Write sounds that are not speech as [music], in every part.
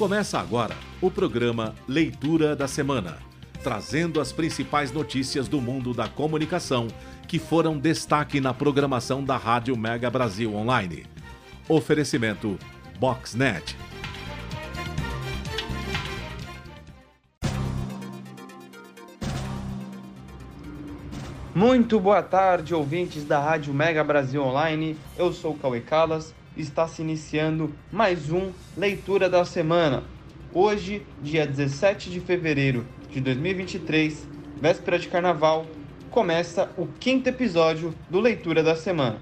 Começa agora o programa Leitura da Semana, trazendo as principais notícias do mundo da comunicação que foram destaque na programação da Rádio Mega Brasil Online. Oferecimento Boxnet. Muito boa tarde, ouvintes da Rádio Mega Brasil Online. Eu sou Cauê Calas. Está se iniciando mais um Leitura da Semana. Hoje, dia 17 de fevereiro de 2023, véspera de carnaval, começa o quinto episódio do Leitura da Semana.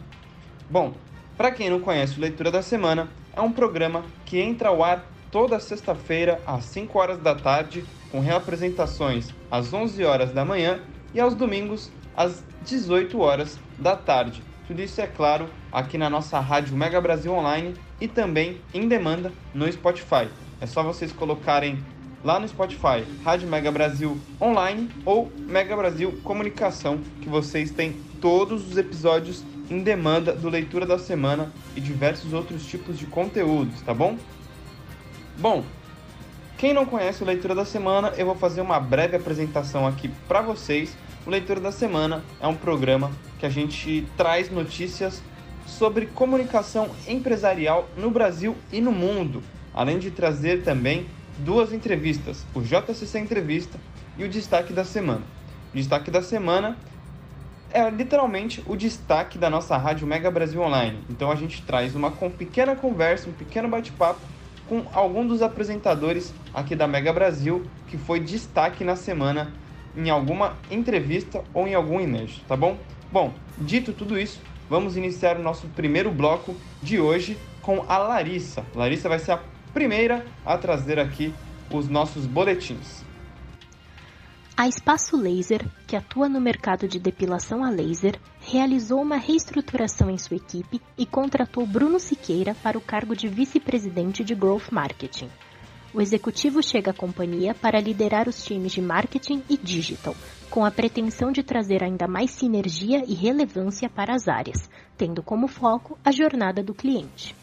Bom, para quem não conhece o Leitura da Semana, é um programa que entra ao ar toda sexta-feira às 5 horas da tarde, com reapresentações às 11 horas da manhã e aos domingos às 18 horas da tarde. Tudo isso é claro aqui na nossa rádio Mega Brasil Online e também em demanda no Spotify. É só vocês colocarem lá no Spotify Rádio Mega Brasil Online ou Mega Brasil Comunicação, que vocês têm todos os episódios em demanda do Leitura da Semana e diversos outros tipos de conteúdos, tá bom? Bom, quem não conhece o Leitura da Semana, eu vou fazer uma breve apresentação aqui para vocês o Leitura da Semana é um programa que a gente traz notícias sobre comunicação empresarial no Brasil e no mundo, além de trazer também duas entrevistas, o JCC Entrevista e o Destaque da Semana. O Destaque da Semana é literalmente o destaque da nossa rádio Mega Brasil Online. Então a gente traz uma pequena conversa, um pequeno bate-papo com algum dos apresentadores aqui da Mega Brasil que foi destaque na semana em alguma entrevista ou em algum inédito, tá bom? Bom, dito tudo isso, vamos iniciar o nosso primeiro bloco de hoje com a Larissa. Larissa vai ser a primeira a trazer aqui os nossos boletins. A Espaço Laser, que atua no mercado de depilação a laser, realizou uma reestruturação em sua equipe e contratou Bruno Siqueira para o cargo de vice-presidente de Growth Marketing o executivo chega à companhia para liderar os times de marketing e digital, com a pretensão de trazer ainda mais sinergia e relevância para as áreas, tendo como foco a jornada do cliente.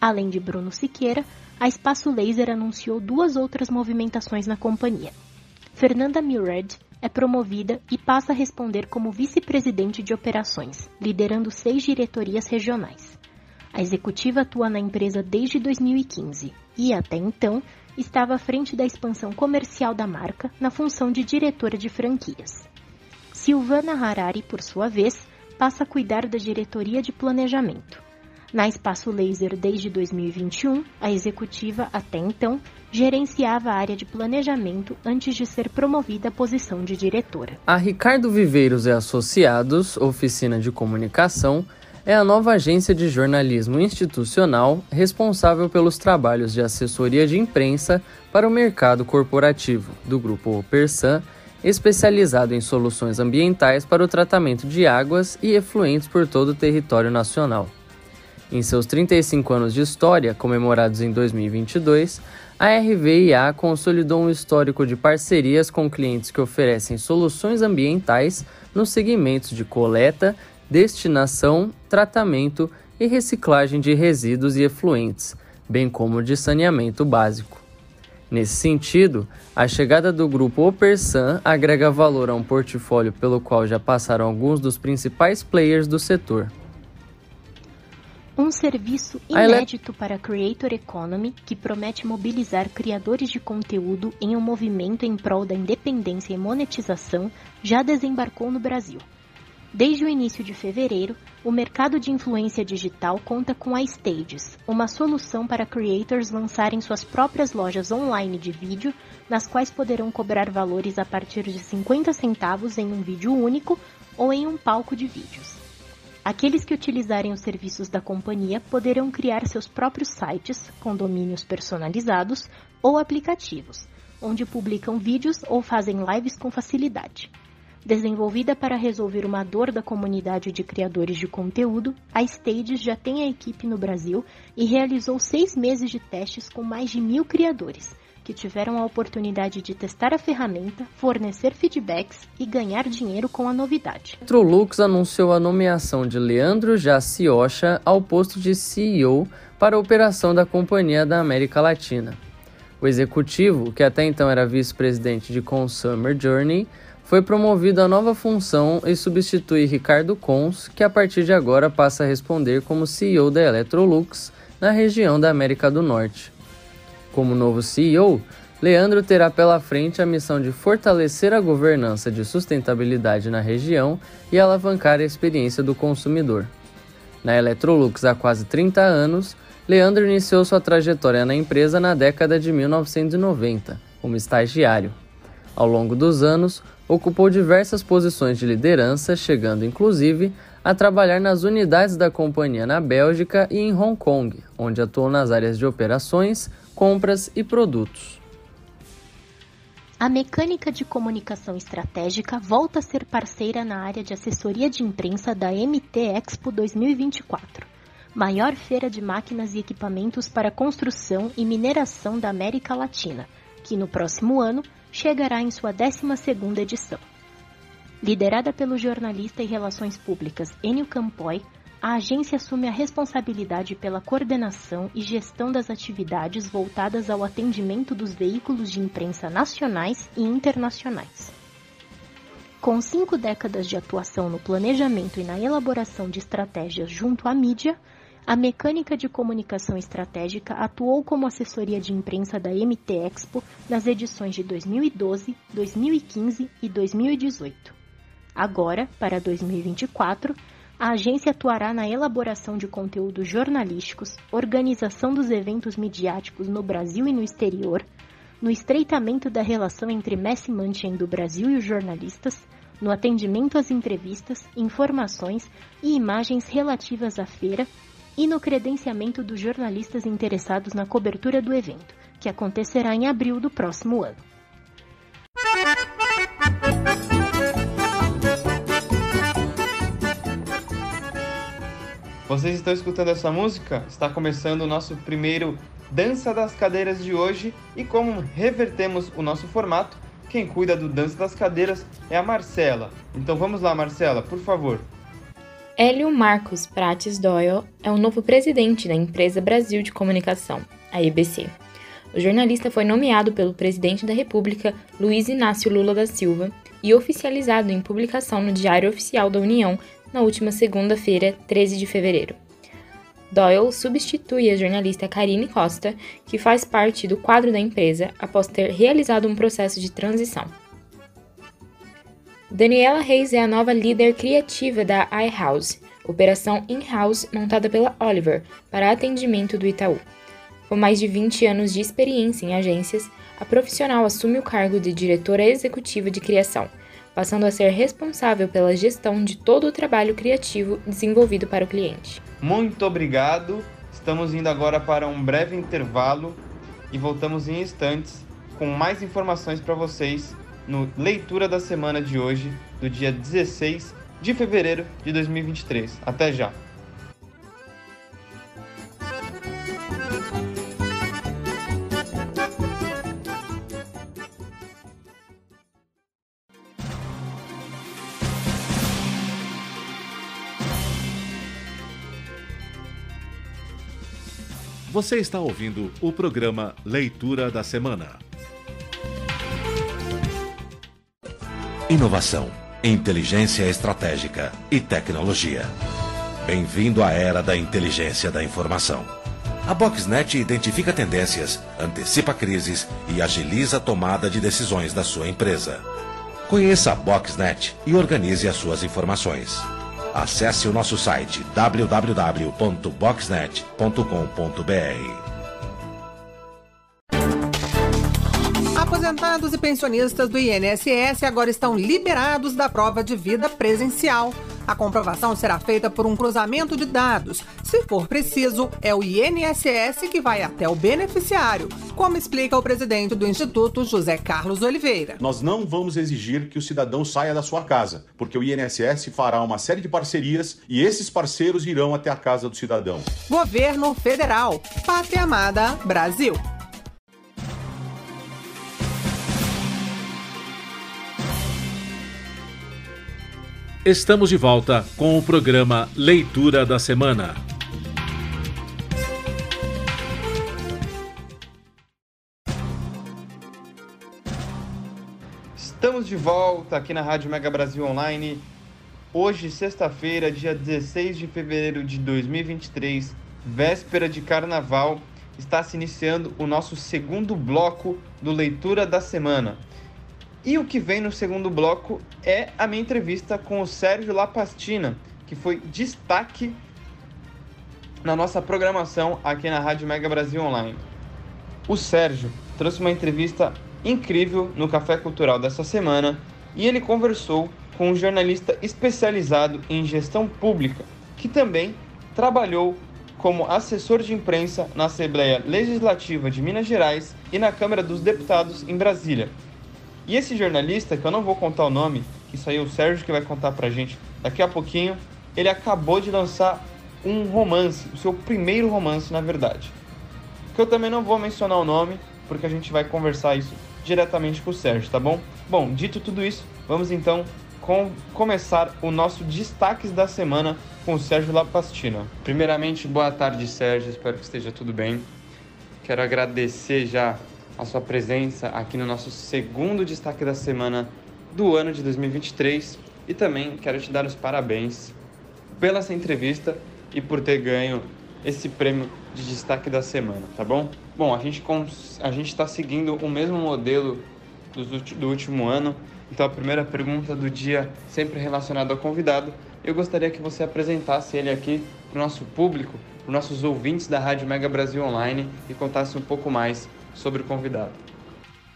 Além de Bruno Siqueira, a Espaço Laser anunciou duas outras movimentações na companhia. Fernanda Mured é promovida e passa a responder como vice-presidente de operações, liderando seis diretorias regionais. A executiva atua na empresa desde 2015 e, até então, estava à frente da expansão comercial da marca na função de diretora de franquias. Silvana Harari, por sua vez, passa a cuidar da diretoria de planejamento. Na Espaço Laser desde 2021, a executiva, até então, gerenciava a área de planejamento antes de ser promovida à posição de diretora. A Ricardo Viveiros e Associados, oficina de comunicação, é a nova agência de jornalismo institucional responsável pelos trabalhos de assessoria de imprensa para o mercado corporativo do grupo Persan, especializado em soluções ambientais para o tratamento de águas e efluentes por todo o território nacional. Em seus 35 anos de história, comemorados em 2022, a RVIA consolidou um histórico de parcerias com clientes que oferecem soluções ambientais nos segmentos de coleta, destinação, tratamento e reciclagem de resíduos e efluentes, bem como de saneamento básico. Nesse sentido, a chegada do grupo Opersan agrega valor a um portfólio pelo qual já passaram alguns dos principais players do setor. Um serviço inédito para a Creator Economy que promete mobilizar criadores de conteúdo em um movimento em prol da independência e monetização já desembarcou no Brasil. Desde o início de fevereiro, o mercado de influência digital conta com a Stages, uma solução para creators lançarem suas próprias lojas online de vídeo, nas quais poderão cobrar valores a partir de 50 centavos em um vídeo único ou em um palco de vídeos. Aqueles que utilizarem os serviços da companhia poderão criar seus próprios sites, com domínios personalizados ou aplicativos, onde publicam vídeos ou fazem lives com facilidade. Desenvolvida para resolver uma dor da comunidade de criadores de conteúdo, a Stages já tem a equipe no Brasil e realizou seis meses de testes com mais de mil criadores, que tiveram a oportunidade de testar a ferramenta, fornecer feedbacks e ganhar dinheiro com a novidade. Trolux anunciou a nomeação de Leandro Jaciocha ao posto de CEO para a operação da Companhia da América Latina. O executivo, que até então era vice-presidente de Consumer Journey, foi promovido à nova função e substitui Ricardo Cons, que a partir de agora passa a responder como CEO da Electrolux na região da América do Norte. Como novo CEO, Leandro terá pela frente a missão de fortalecer a governança de sustentabilidade na região e alavancar a experiência do consumidor. Na Electrolux há quase 30 anos, Leandro iniciou sua trajetória na empresa na década de 1990, como estagiário. Ao longo dos anos, ocupou diversas posições de liderança, chegando inclusive a trabalhar nas unidades da companhia na Bélgica e em Hong Kong, onde atuou nas áreas de operações, compras e produtos. A mecânica de comunicação estratégica volta a ser parceira na área de assessoria de imprensa da MT Expo 2024, maior feira de máquinas e equipamentos para construção e mineração da América Latina, que no próximo ano chegará em sua 12ª edição. Liderada pelo jornalista e relações públicas Enio Campoy, a agência assume a responsabilidade pela coordenação e gestão das atividades voltadas ao atendimento dos veículos de imprensa nacionais e internacionais. Com cinco décadas de atuação no planejamento e na elaboração de estratégias junto à mídia, a mecânica de comunicação estratégica atuou como assessoria de imprensa da MT Expo nas edições de 2012, 2015 e 2018. Agora, para 2024, a agência atuará na elaboração de conteúdos jornalísticos, organização dos eventos midiáticos no Brasil e no exterior, no estreitamento da relação entre Messi Manchen do Brasil e os jornalistas, no atendimento às entrevistas, informações e imagens relativas à feira e no credenciamento dos jornalistas interessados na cobertura do evento, que acontecerá em abril do próximo ano. Vocês estão escutando essa música? Está começando o nosso primeiro Dança das Cadeiras de hoje e como revertemos o nosso formato, quem cuida do Dança das Cadeiras é a Marcela. Então vamos lá, Marcela, por favor. Hélio Marcos Prates Doyle é o novo presidente da Empresa Brasil de Comunicação, a EBC. O jornalista foi nomeado pelo presidente da República, Luiz Inácio Lula da Silva, e oficializado em publicação no Diário Oficial da União na última segunda-feira, 13 de fevereiro. Doyle substitui a jornalista Karine Costa, que faz parte do quadro da empresa após ter realizado um processo de transição. Daniela Reis é a nova líder criativa da iHouse, operação in-house montada pela Oliver para atendimento do Itaú. Com mais de 20 anos de experiência em agências, a profissional assume o cargo de diretora executiva de criação, passando a ser responsável pela gestão de todo o trabalho criativo desenvolvido para o cliente. Muito obrigado. Estamos indo agora para um breve intervalo e voltamos em instantes com mais informações para vocês no Leitura da Semana de hoje, do dia 16 de fevereiro de 2023. Até já! Você está ouvindo o programa Leitura da Semana. Inovação, inteligência estratégica e tecnologia. Bem-vindo à era da inteligência da informação. A Boxnet identifica tendências, antecipa crises e agiliza a tomada de decisões da sua empresa. Conheça a Boxnet e organize as suas informações. Acesse o nosso site www.boxnet.com.br. Aposentados e pensionistas do INSS agora estão liberados da prova de vida presencial. A comprovação será feita por um cruzamento de dados. Se for preciso, é o INSS que vai até o beneficiário, como explica o presidente do Instituto, José Carlos Oliveira. Nós não vamos exigir que o cidadão saia da sua casa, porque o INSS fará uma série de parcerias e esses parceiros irão até a casa do cidadão. Governo Federal. Pátria Amada Brasil. Estamos de volta com o programa Leitura da Semana. Estamos de volta aqui na Rádio Mega Brasil Online. Hoje, sexta-feira, dia 16 de fevereiro de 2023, véspera de carnaval, está se iniciando o nosso segundo bloco do Leitura da Semana. E o que vem no segundo bloco é a minha entrevista com o Sérgio Lapastina, que foi destaque na nossa programação aqui na Rádio Mega Brasil Online. O Sérgio trouxe uma entrevista incrível no Café Cultural dessa semana e ele conversou com um jornalista especializado em gestão pública, que também trabalhou como assessor de imprensa na Assembleia Legislativa de Minas Gerais e na Câmara dos Deputados em Brasília. E esse jornalista, que eu não vou contar o nome, que é o Sérgio que vai contar pra gente daqui a pouquinho, ele acabou de lançar um romance, o seu primeiro romance, na verdade. Que eu também não vou mencionar o nome, porque a gente vai conversar isso diretamente com o Sérgio, tá bom? Bom, dito tudo isso, vamos então com começar o nosso destaques da semana com o Sérgio Lapastina. Primeiramente, boa tarde, Sérgio. Espero que esteja tudo bem. Quero agradecer já a sua presença aqui no nosso segundo destaque da semana do ano de 2023 e também quero te dar os parabéns pela essa entrevista e por ter ganho esse prêmio de destaque da semana, tá bom? Bom, a gente a gente está seguindo o mesmo modelo do, do último ano, então a primeira pergunta do dia sempre relacionada ao convidado, eu gostaria que você apresentasse ele aqui para o nosso público, para os nossos ouvintes da Rádio Mega Brasil Online e contasse um pouco mais sobre o convidado.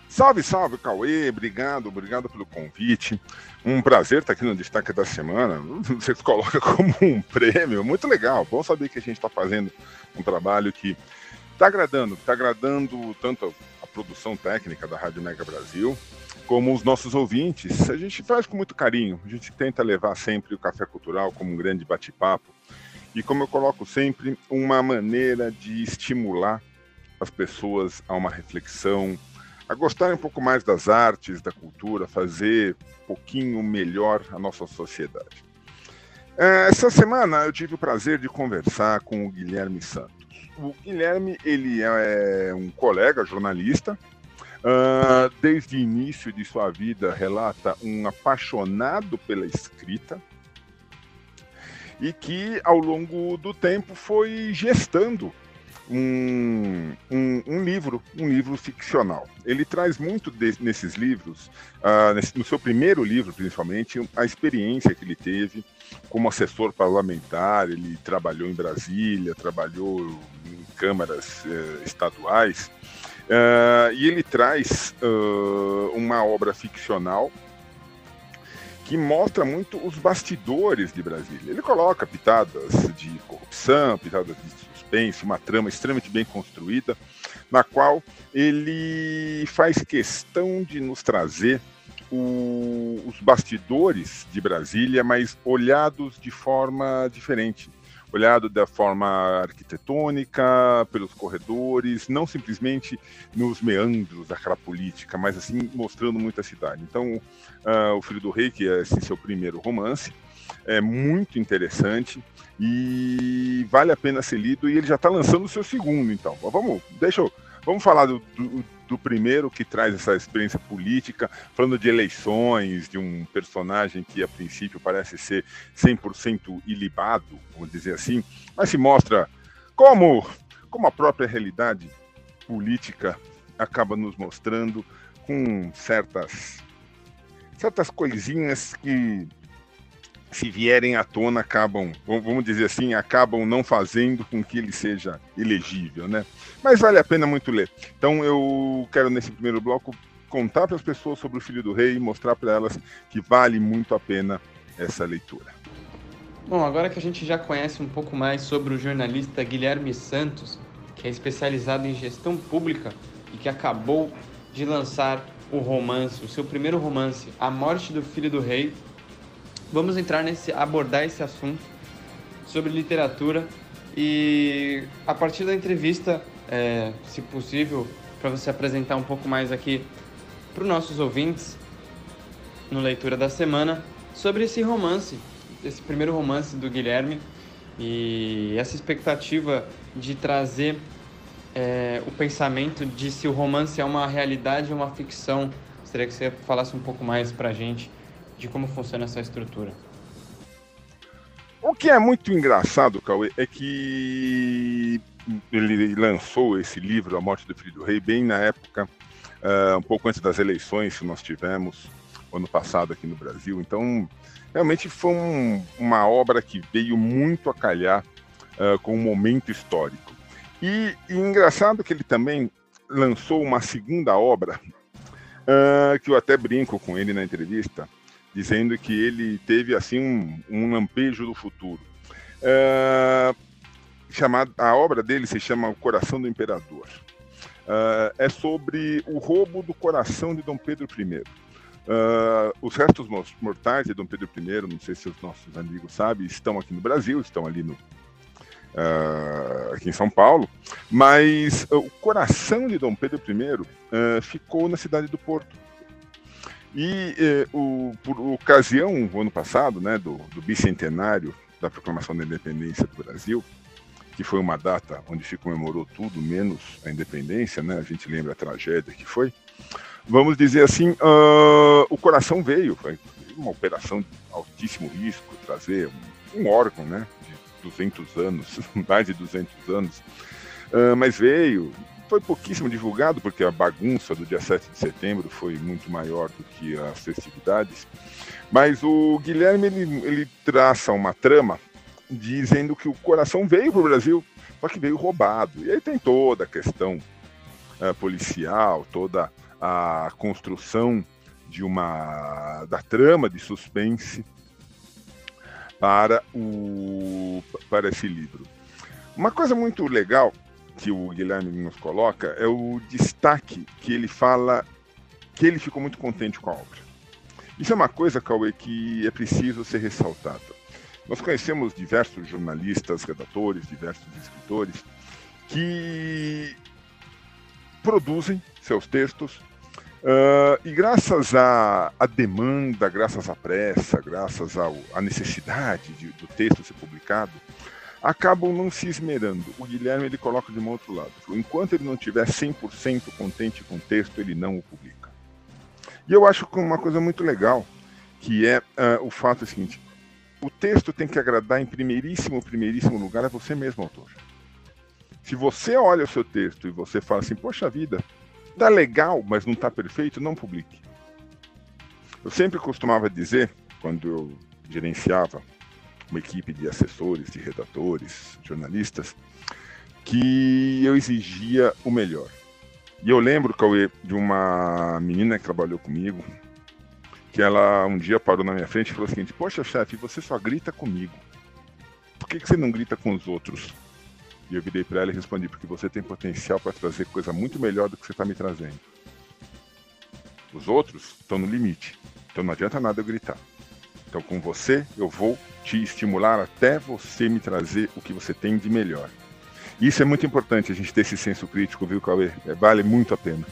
Salve, salve, Cauê. Obrigado, obrigado pelo convite. Um prazer estar aqui no Destaque da Semana. [laughs] Você coloca como um prêmio. Muito legal. Bom saber que a gente está fazendo um trabalho que está agradando, está agradando tanto a produção técnica da Rádio Mega Brasil, como os nossos ouvintes. A gente faz com muito carinho. A gente tenta levar sempre o Café Cultural como um grande bate-papo. E como eu coloco sempre, uma maneira de estimular as pessoas a uma reflexão, a gostarem um pouco mais das artes, da cultura, fazer um pouquinho melhor a nossa sociedade. É, essa semana eu tive o prazer de conversar com o Guilherme Santos. O Guilherme ele é um colega jornalista. Uh, desde o início de sua vida relata um apaixonado pela escrita e que ao longo do tempo foi gestando um, um, um, livro, um livro ficcional. Ele traz muito de, nesses livros, uh, nesse, no seu primeiro livro principalmente, a experiência que ele teve como assessor parlamentar. Ele trabalhou em Brasília, trabalhou em câmaras uh, estaduais. Uh, e ele traz uma obra ficcional que mostra muito os bastidores de Brasília. Ele coloca pitadas de corrupção, pitadas de suspense, uma trama extremamente bem construída, na qual ele faz questão de nos trazer o, os bastidores de Brasília, mas olhados de forma diferente. Olhado da forma arquitetônica, pelos corredores, não simplesmente nos meandros daquela política, mas assim mostrando muito a cidade. Então, uh, O Filho do Rei, que é assim, seu primeiro romance, é muito interessante e vale a pena ser lido. E ele já está lançando o seu segundo, então. Vamos, deixa eu, vamos falar do, do, do, primeiro que traz essa experiência política, falando de eleições, de um personagem que a princípio parece ser 100% ilibado, vamos dizer assim, mas se mostra como, como a própria realidade política acaba nos mostrando com certas certas coisinhas que se vierem à tona, acabam, vamos dizer assim, acabam não fazendo com que ele seja elegível, né? Mas vale a pena muito ler. Então eu quero, nesse primeiro bloco, contar para as pessoas sobre o Filho do Rei e mostrar para elas que vale muito a pena essa leitura. Bom, agora que a gente já conhece um pouco mais sobre o jornalista Guilherme Santos, que é especializado em gestão pública e que acabou de lançar o romance, o seu primeiro romance, A Morte do Filho do Rei, vamos entrar nesse abordar esse assunto sobre literatura e a partir da entrevista, é, se possível, para você apresentar um pouco mais aqui para os nossos ouvintes no leitura da semana sobre esse romance, esse primeiro romance do Guilherme e essa expectativa de trazer é, o pensamento de se o romance é uma realidade ou uma ficção. Gostaria que você falasse um pouco mais para a gente de como funciona essa estrutura. O que é muito engraçado, Cauê, é que ele lançou esse livro, A Morte do Filho do Rei, bem na época, uh, um pouco antes das eleições que nós tivemos ano passado aqui no Brasil. Então, realmente foi um, uma obra que veio muito a calhar uh, com um momento histórico. E, e, engraçado que ele também lançou uma segunda obra, uh, que eu até brinco com ele na entrevista, dizendo que ele teve assim um, um lampejo do futuro. Uh, chamado, a obra dele se chama O Coração do Imperador. Uh, é sobre o roubo do coração de Dom Pedro I. Uh, os restos mortais de Dom Pedro I, não sei se os nossos amigos sabem, estão aqui no Brasil, estão ali no, uh, aqui em São Paulo, mas o coração de Dom Pedro I ficou na cidade do Porto. E eh, o, por ocasião, o ano passado, né, do, do bicentenário da proclamação da independência do Brasil, que foi uma data onde se comemorou tudo, menos a independência, né? A gente lembra a tragédia que foi. Vamos dizer assim, uh, o coração veio, foi uma operação de altíssimo risco, trazer um, um órgão, né? De 200 anos, [laughs] mais de 200 anos, uh, mas veio. Foi pouquíssimo divulgado, porque a bagunça do dia 7 de setembro foi muito maior do que as festividades. Mas o Guilherme ele, ele traça uma trama dizendo que o coração veio para o Brasil, só que veio roubado. E aí tem toda a questão uh, policial, toda a construção de uma da trama de suspense para o para esse livro. Uma coisa muito legal que o Guilherme nos coloca é o destaque que ele fala que ele ficou muito contente com a obra. Isso é uma coisa, Cauê, que é preciso ser ressaltada. Nós conhecemos diversos jornalistas, redatores, diversos escritores que produzem seus textos uh, e graças à, à, demanda, graças à pressa, graças ao, à necessidade de, do texto ser publicado, acabam não se esmerando. O Guilherme ele coloca de um outro lado. Enquanto ele não estiver 100% contente com o texto, ele não o publica. E eu acho que uma coisa muito legal, que é uh, o fato seguinte, o texto tem que agradar em primeiríssimo, primeiríssimo lugar a você mesmo, autor. Se você olha o seu texto e você fala assim, poxa vida, tá legal, mas não tá perfeito, não publique. Eu sempre costumava dizer, quando eu gerenciava uma equipe de assessores, de redatores, jornalistas, que eu exigia o melhor. E eu lembro, Cauê, de uma menina que trabalhou comigo, que ela um dia parou na minha frente e falou seguinte: Poxa, chefe, você só grita comigo. Por que, que você não grita com os outros? E eu virei para ela e respondi: Porque você tem potencial para trazer coisa muito melhor do que você está me trazendo. Os outros estão no limite, então não adianta nada eu gritar. Então, com você, eu vou te estimular até você me trazer o que você tem de melhor. Isso é muito importante, a gente ter esse senso crítico, viu, Cauê? É, vale muito a pena.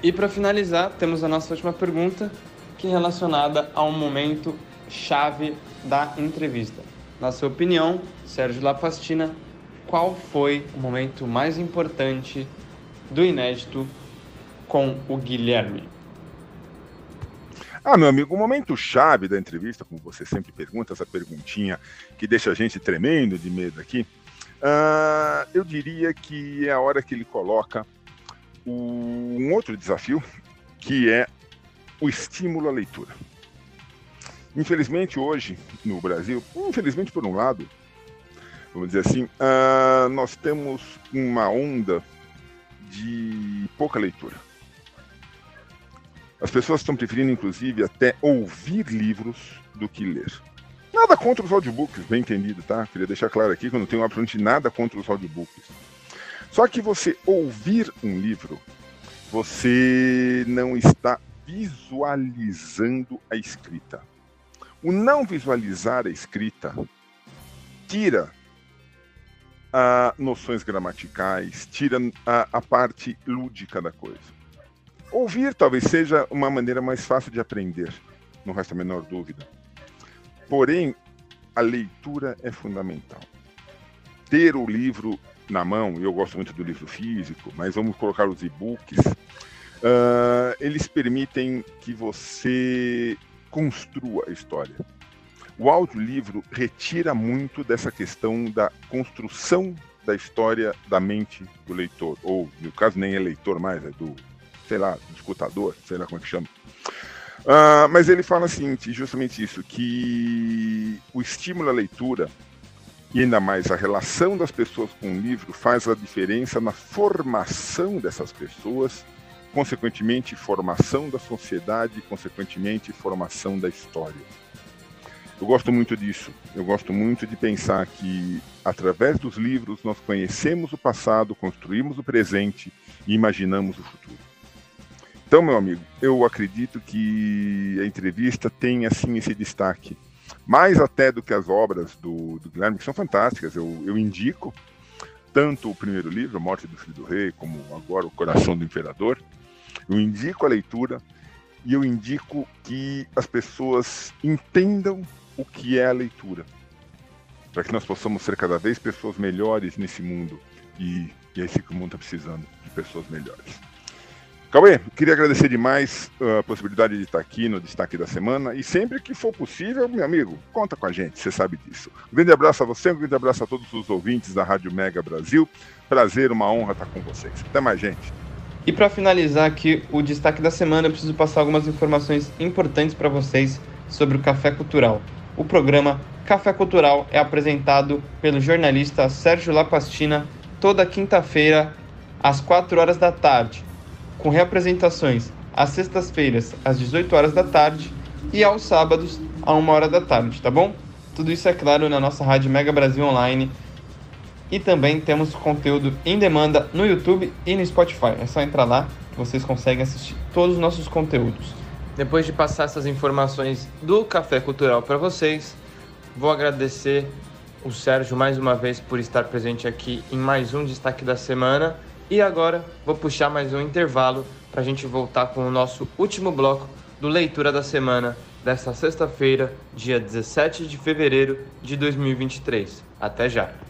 E para finalizar, temos a nossa última pergunta, que é relacionada a um momento chave da entrevista. Na sua opinião, Sérgio Lapastina, qual foi o momento mais importante do inédito com o Guilherme? Ah, meu amigo, o momento chave da entrevista, como você sempre pergunta, essa perguntinha que deixa a gente tremendo de medo aqui, uh, eu diria que é a hora que ele coloca um outro desafio, que é o estímulo à leitura. Infelizmente, hoje, no Brasil, infelizmente por um lado, vamos dizer assim, uh, nós temos uma onda de pouca leitura. As pessoas estão preferindo, inclusive, até ouvir livros do que ler. Nada contra os audiobooks, bem entendido, tá? Queria deixar claro aqui que eu não tenho absolutamente nada contra os audiobooks. Só que você ouvir um livro, você não está visualizando a escrita. O não visualizar a escrita tira noções gramaticais, tira a parte lúdica da coisa. Ouvir talvez seja uma maneira mais fácil de aprender, não resta a menor dúvida. Porém, a leitura é fundamental. Ter o livro na mão, eu gosto muito do livro físico, mas vamos colocar os e-books uh, eles permitem que você construa a história. O audiolivro retira muito dessa questão da construção da história da mente do leitor, ou no caso nem é leitor mais, é do, sei lá, do escutador, sei lá como é que chama. Uh, mas ele fala assim, justamente isso, que o estímulo à leitura e ainda mais a relação das pessoas com o livro faz a diferença na formação dessas pessoas, consequentemente formação da sociedade, consequentemente formação da história. Eu gosto muito disso. Eu gosto muito de pensar que, através dos livros, nós conhecemos o passado, construímos o presente e imaginamos o futuro. Então, meu amigo, eu acredito que a entrevista tem, assim, esse destaque. Mais até do que as obras do, do Guilherme, que são fantásticas. Eu, eu indico tanto o primeiro livro, A Morte do Filho do Rei, como agora O Coração do Imperador. Eu indico a leitura e eu indico que as pessoas entendam o que é a leitura, para que nós possamos ser cada vez pessoas melhores nesse mundo e, e é isso que o mundo está precisando de pessoas melhores. Cauê, queria agradecer demais uh, a possibilidade de estar aqui no Destaque da Semana e sempre que for possível, meu amigo, conta com a gente, você sabe disso. Um grande abraço a você, um grande abraço a todos os ouvintes da Rádio Mega Brasil. Prazer, uma honra estar com vocês. Até mais, gente. E para finalizar aqui o Destaque da Semana, eu preciso passar algumas informações importantes para vocês sobre o Café Cultural. O programa Café Cultural é apresentado pelo jornalista Sérgio Lapastina toda quinta-feira às 4 horas da tarde, com reapresentações às sextas-feiras às 18 horas da tarde e aos sábados à 1 hora da tarde, tá bom? Tudo isso é claro na nossa rádio Mega Brasil Online. E também temos conteúdo em demanda no YouTube e no Spotify. É só entrar lá que vocês conseguem assistir todos os nossos conteúdos. Depois de passar essas informações do Café Cultural para vocês, vou agradecer o Sérgio mais uma vez por estar presente aqui em mais um destaque da semana. E agora vou puxar mais um intervalo para a gente voltar com o nosso último bloco do Leitura da Semana desta sexta-feira, dia 17 de fevereiro de 2023. Até já!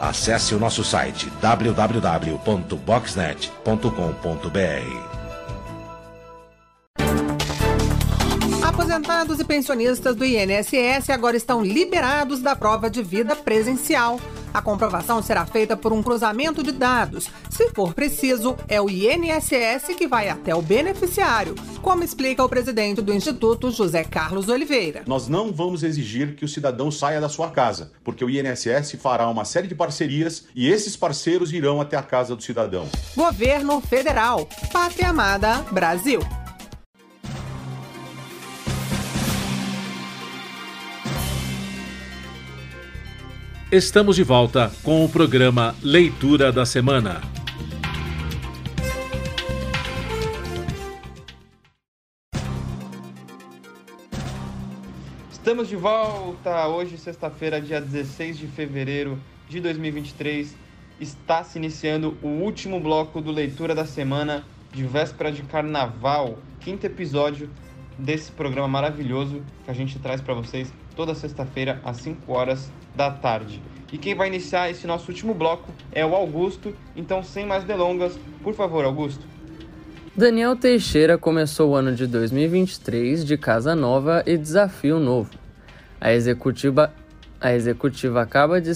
Acesse o nosso site www.boxnet.com.br. Aposentados e pensionistas do INSS agora estão liberados da prova de vida presencial. A comprovação será feita por um cruzamento de dados. Se for preciso, é o INSS que vai até o beneficiário, como explica o presidente do Instituto, José Carlos Oliveira. Nós não vamos exigir que o cidadão saia da sua casa, porque o INSS fará uma série de parcerias e esses parceiros irão até a casa do cidadão. Governo Federal. Pátria Amada Brasil. Estamos de volta com o programa Leitura da Semana. Estamos de volta hoje, sexta-feira, dia 16 de fevereiro de 2023. Está se iniciando o último bloco do Leitura da Semana de véspera de carnaval, quinto episódio desse programa maravilhoso que a gente traz para vocês toda sexta-feira às 5 horas da tarde. E quem vai iniciar esse nosso último bloco é o Augusto. Então, sem mais delongas, por favor, Augusto. Daniel Teixeira começou o ano de 2023 de casa nova e desafio novo. A executiva, a executiva acaba de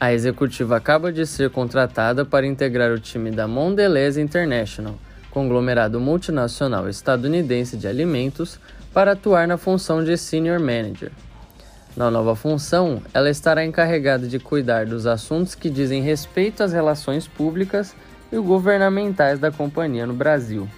a executiva acaba de ser contratada para integrar o time da Mondelez International, conglomerado multinacional estadunidense de alimentos, para atuar na função de Senior Manager. Na nova função, ela estará encarregada de cuidar dos assuntos que dizem respeito às relações públicas e governamentais da companhia no Brasil.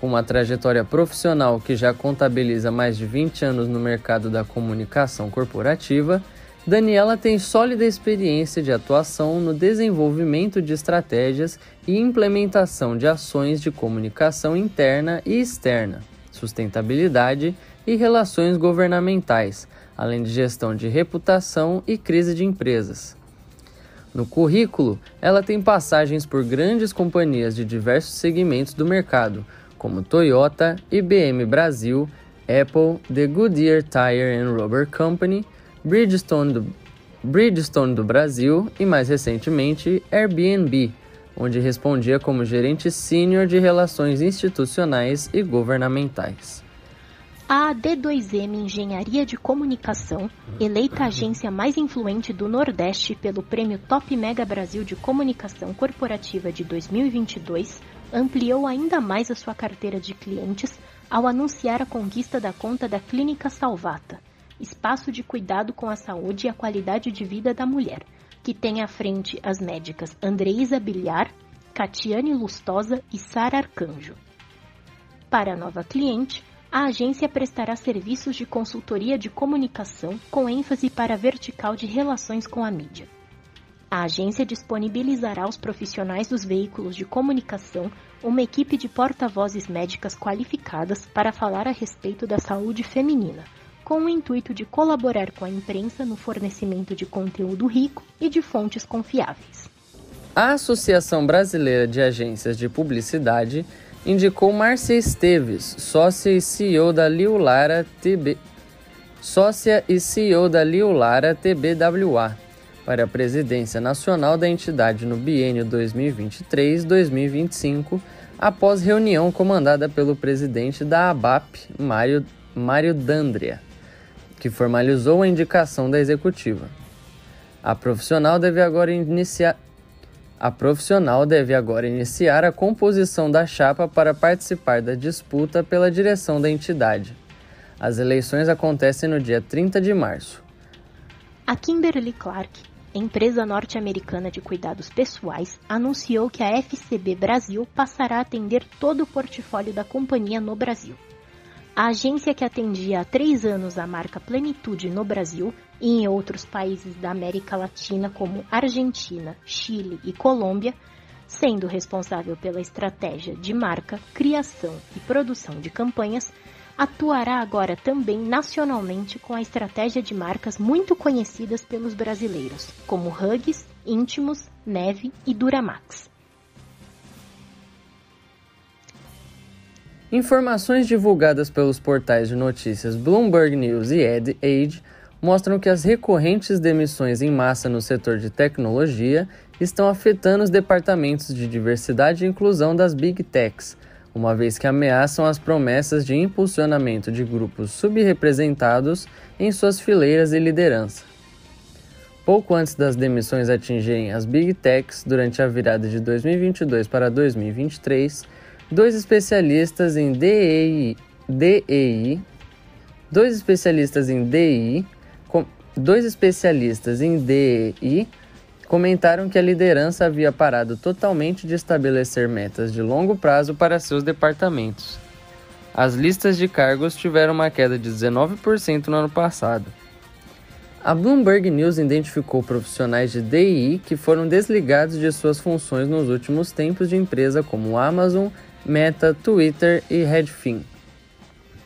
Com uma trajetória profissional que já contabiliza mais de 20 anos no mercado da comunicação corporativa, Daniela tem sólida experiência de atuação no desenvolvimento de estratégias e implementação de ações de comunicação interna e externa, sustentabilidade e relações governamentais, além de gestão de reputação e crise de empresas. No currículo, ela tem passagens por grandes companhias de diversos segmentos do mercado, como Toyota, IBM Brasil, Apple, The Goodyear Tire and Rubber Company, Bridgestone do, Bridgestone do Brasil e, mais recentemente, Airbnb, onde respondia como gerente sênior de relações institucionais e governamentais. A AD2M Engenharia de Comunicação, eleita a agência mais influente do Nordeste pelo Prêmio Top Mega Brasil de Comunicação Corporativa de 2022, ampliou ainda mais a sua carteira de clientes ao anunciar a conquista da conta da Clínica Salvata, espaço de cuidado com a saúde e a qualidade de vida da mulher, que tem à frente as médicas Andreisa Bilhar, Catiane Lustosa e Sara Arcanjo. Para a nova cliente, a agência prestará serviços de consultoria de comunicação com ênfase para a vertical de relações com a mídia. A agência disponibilizará aos profissionais dos veículos de comunicação uma equipe de porta-vozes médicas qualificadas para falar a respeito da saúde feminina, com o intuito de colaborar com a imprensa no fornecimento de conteúdo rico e de fontes confiáveis. A Associação Brasileira de Agências de Publicidade indicou Márcia Esteves, sócia e CEO da Liulara TB, sócia e CEO da Liulara TBWA, para a presidência nacional da entidade no biênio 2023-2025, após reunião comandada pelo presidente da ABAP, Mário Dandria, que formalizou a indicação da executiva. A profissional deve agora iniciar a profissional deve agora iniciar a composição da chapa para participar da disputa pela direção da entidade. As eleições acontecem no dia 30 de março. A Kimberly Clark, empresa norte-americana de cuidados pessoais, anunciou que a FCB Brasil passará a atender todo o portfólio da companhia no Brasil. A agência que atendia há três anos a marca Plenitude no Brasil e em outros países da América Latina, como Argentina, Chile e Colômbia, sendo responsável pela estratégia de marca, criação e produção de campanhas, atuará agora também nacionalmente com a estratégia de marcas muito conhecidas pelos brasileiros, como Hugs, Íntimos, Neve e Duramax. Informações divulgadas pelos portais de notícias Bloomberg News e Ed Age mostram que as recorrentes demissões em massa no setor de tecnologia estão afetando os departamentos de diversidade e inclusão das Big Techs, uma vez que ameaçam as promessas de impulsionamento de grupos subrepresentados em suas fileiras e liderança. Pouco antes das demissões atingirem as Big Techs durante a virada de 2022 para 2023, dois especialistas em DEI, DEI dois especialistas em DI, com, dois especialistas em DEI comentaram que a liderança havia parado totalmente de estabelecer metas de longo prazo para seus departamentos. As listas de cargos tiveram uma queda de 19% no ano passado. A Bloomberg News identificou profissionais de DI que foram desligados de suas funções nos últimos tempos de empresa como Amazon, Meta, Twitter e Redfin.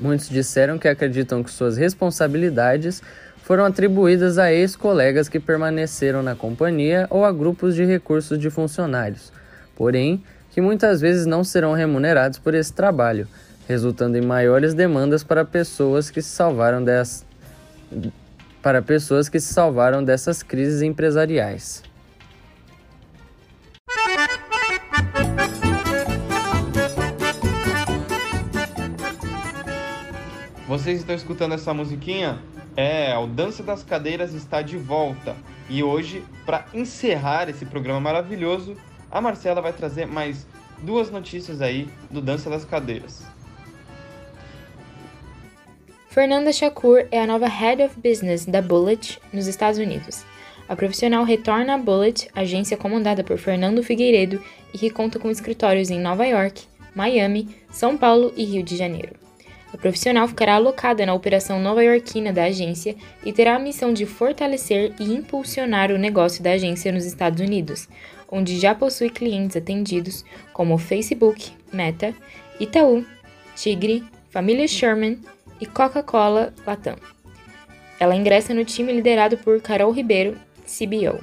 Muitos disseram que acreditam que suas responsabilidades foram atribuídas a ex-colegas que permaneceram na companhia ou a grupos de recursos de funcionários, porém, que muitas vezes não serão remunerados por esse trabalho, resultando em maiores demandas para pessoas que se salvaram das para pessoas que se salvaram dessas crises empresariais. Vocês estão escutando essa musiquinha? É, o Dança das Cadeiras está de volta. E hoje, para encerrar esse programa maravilhoso, a Marcela vai trazer mais duas notícias aí do Dança das Cadeiras. Fernanda Shakur é a nova Head of Business da Bullet nos Estados Unidos. A profissional retorna à Bullet, agência comandada por Fernando Figueiredo e que conta com escritórios em Nova York, Miami, São Paulo e Rio de Janeiro. A profissional ficará alocada na operação nova-iorquina da agência e terá a missão de fortalecer e impulsionar o negócio da agência nos Estados Unidos, onde já possui clientes atendidos como Facebook, Meta, Itaú, Tigre, Família Sherman e Coca-Cola Latam. Ela ingressa no time liderado por Carol Ribeiro, CBO.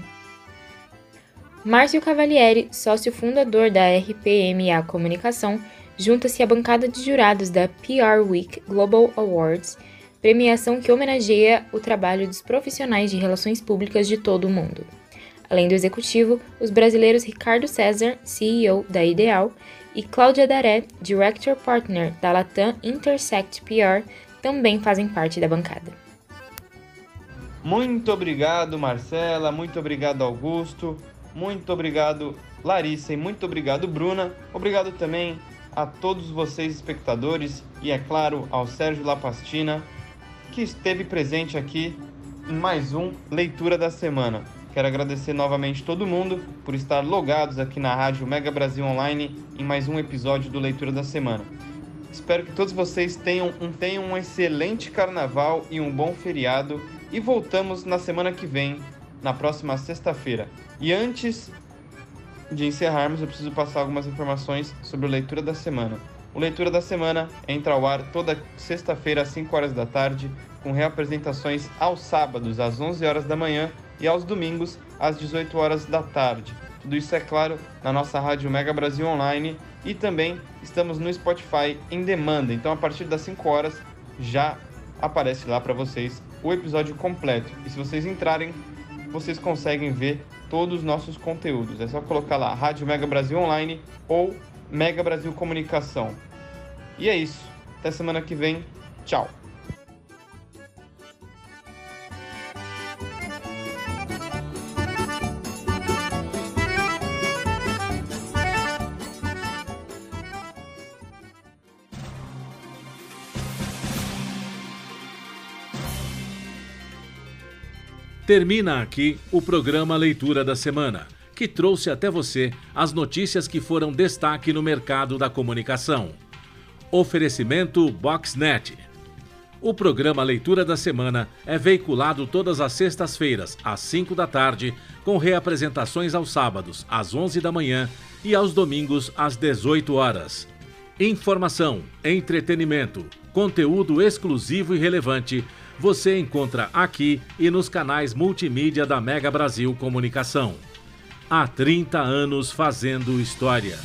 Márcio Cavalieri, sócio fundador da RPMA Comunicação, junta-se à bancada de jurados da PR Week Global Awards, premiação que homenageia o trabalho dos profissionais de relações públicas de todo o mundo. Além do executivo, os brasileiros Ricardo César, CEO da Ideal, e Cláudia Daré, Director Partner da Latam Intersect PR, também fazem parte da bancada. Muito obrigado, Marcela, muito obrigado, Augusto, muito obrigado, Larissa e muito obrigado, Bruna. Obrigado também a todos vocês espectadores e, é claro, ao Sérgio Lapastina, que esteve presente aqui em mais um Leitura da Semana. Quero agradecer novamente todo mundo por estar logados aqui na Rádio Mega Brasil Online em mais um episódio do Leitura da Semana. Espero que todos vocês tenham um, tenham um excelente carnaval e um bom feriado e voltamos na semana que vem, na próxima sexta-feira. E antes de encerrarmos, eu preciso passar algumas informações sobre o Leitura da Semana. O Leitura da Semana entra ao ar toda sexta-feira às 5 horas da tarde, com reapresentações aos sábados às 11 horas da manhã e aos domingos às 18 horas da tarde. Tudo isso é claro na nossa rádio Mega Brasil Online e também estamos no Spotify em demanda. Então a partir das 5 horas já aparece lá para vocês o episódio completo. E se vocês entrarem, vocês conseguem ver todos os nossos conteúdos. É só colocar lá Rádio Mega Brasil Online ou Mega Brasil Comunicação. E é isso. Até semana que vem. Tchau. Termina aqui o programa Leitura da Semana, que trouxe até você as notícias que foram destaque no mercado da comunicação. Oferecimento Boxnet. O programa Leitura da Semana é veiculado todas as sextas-feiras, às 5 da tarde, com reapresentações aos sábados, às 11 da manhã e aos domingos, às 18 horas. Informação, entretenimento, conteúdo exclusivo e relevante você encontra aqui e nos canais multimídia da Mega Brasil Comunicação. Há 30 anos fazendo história.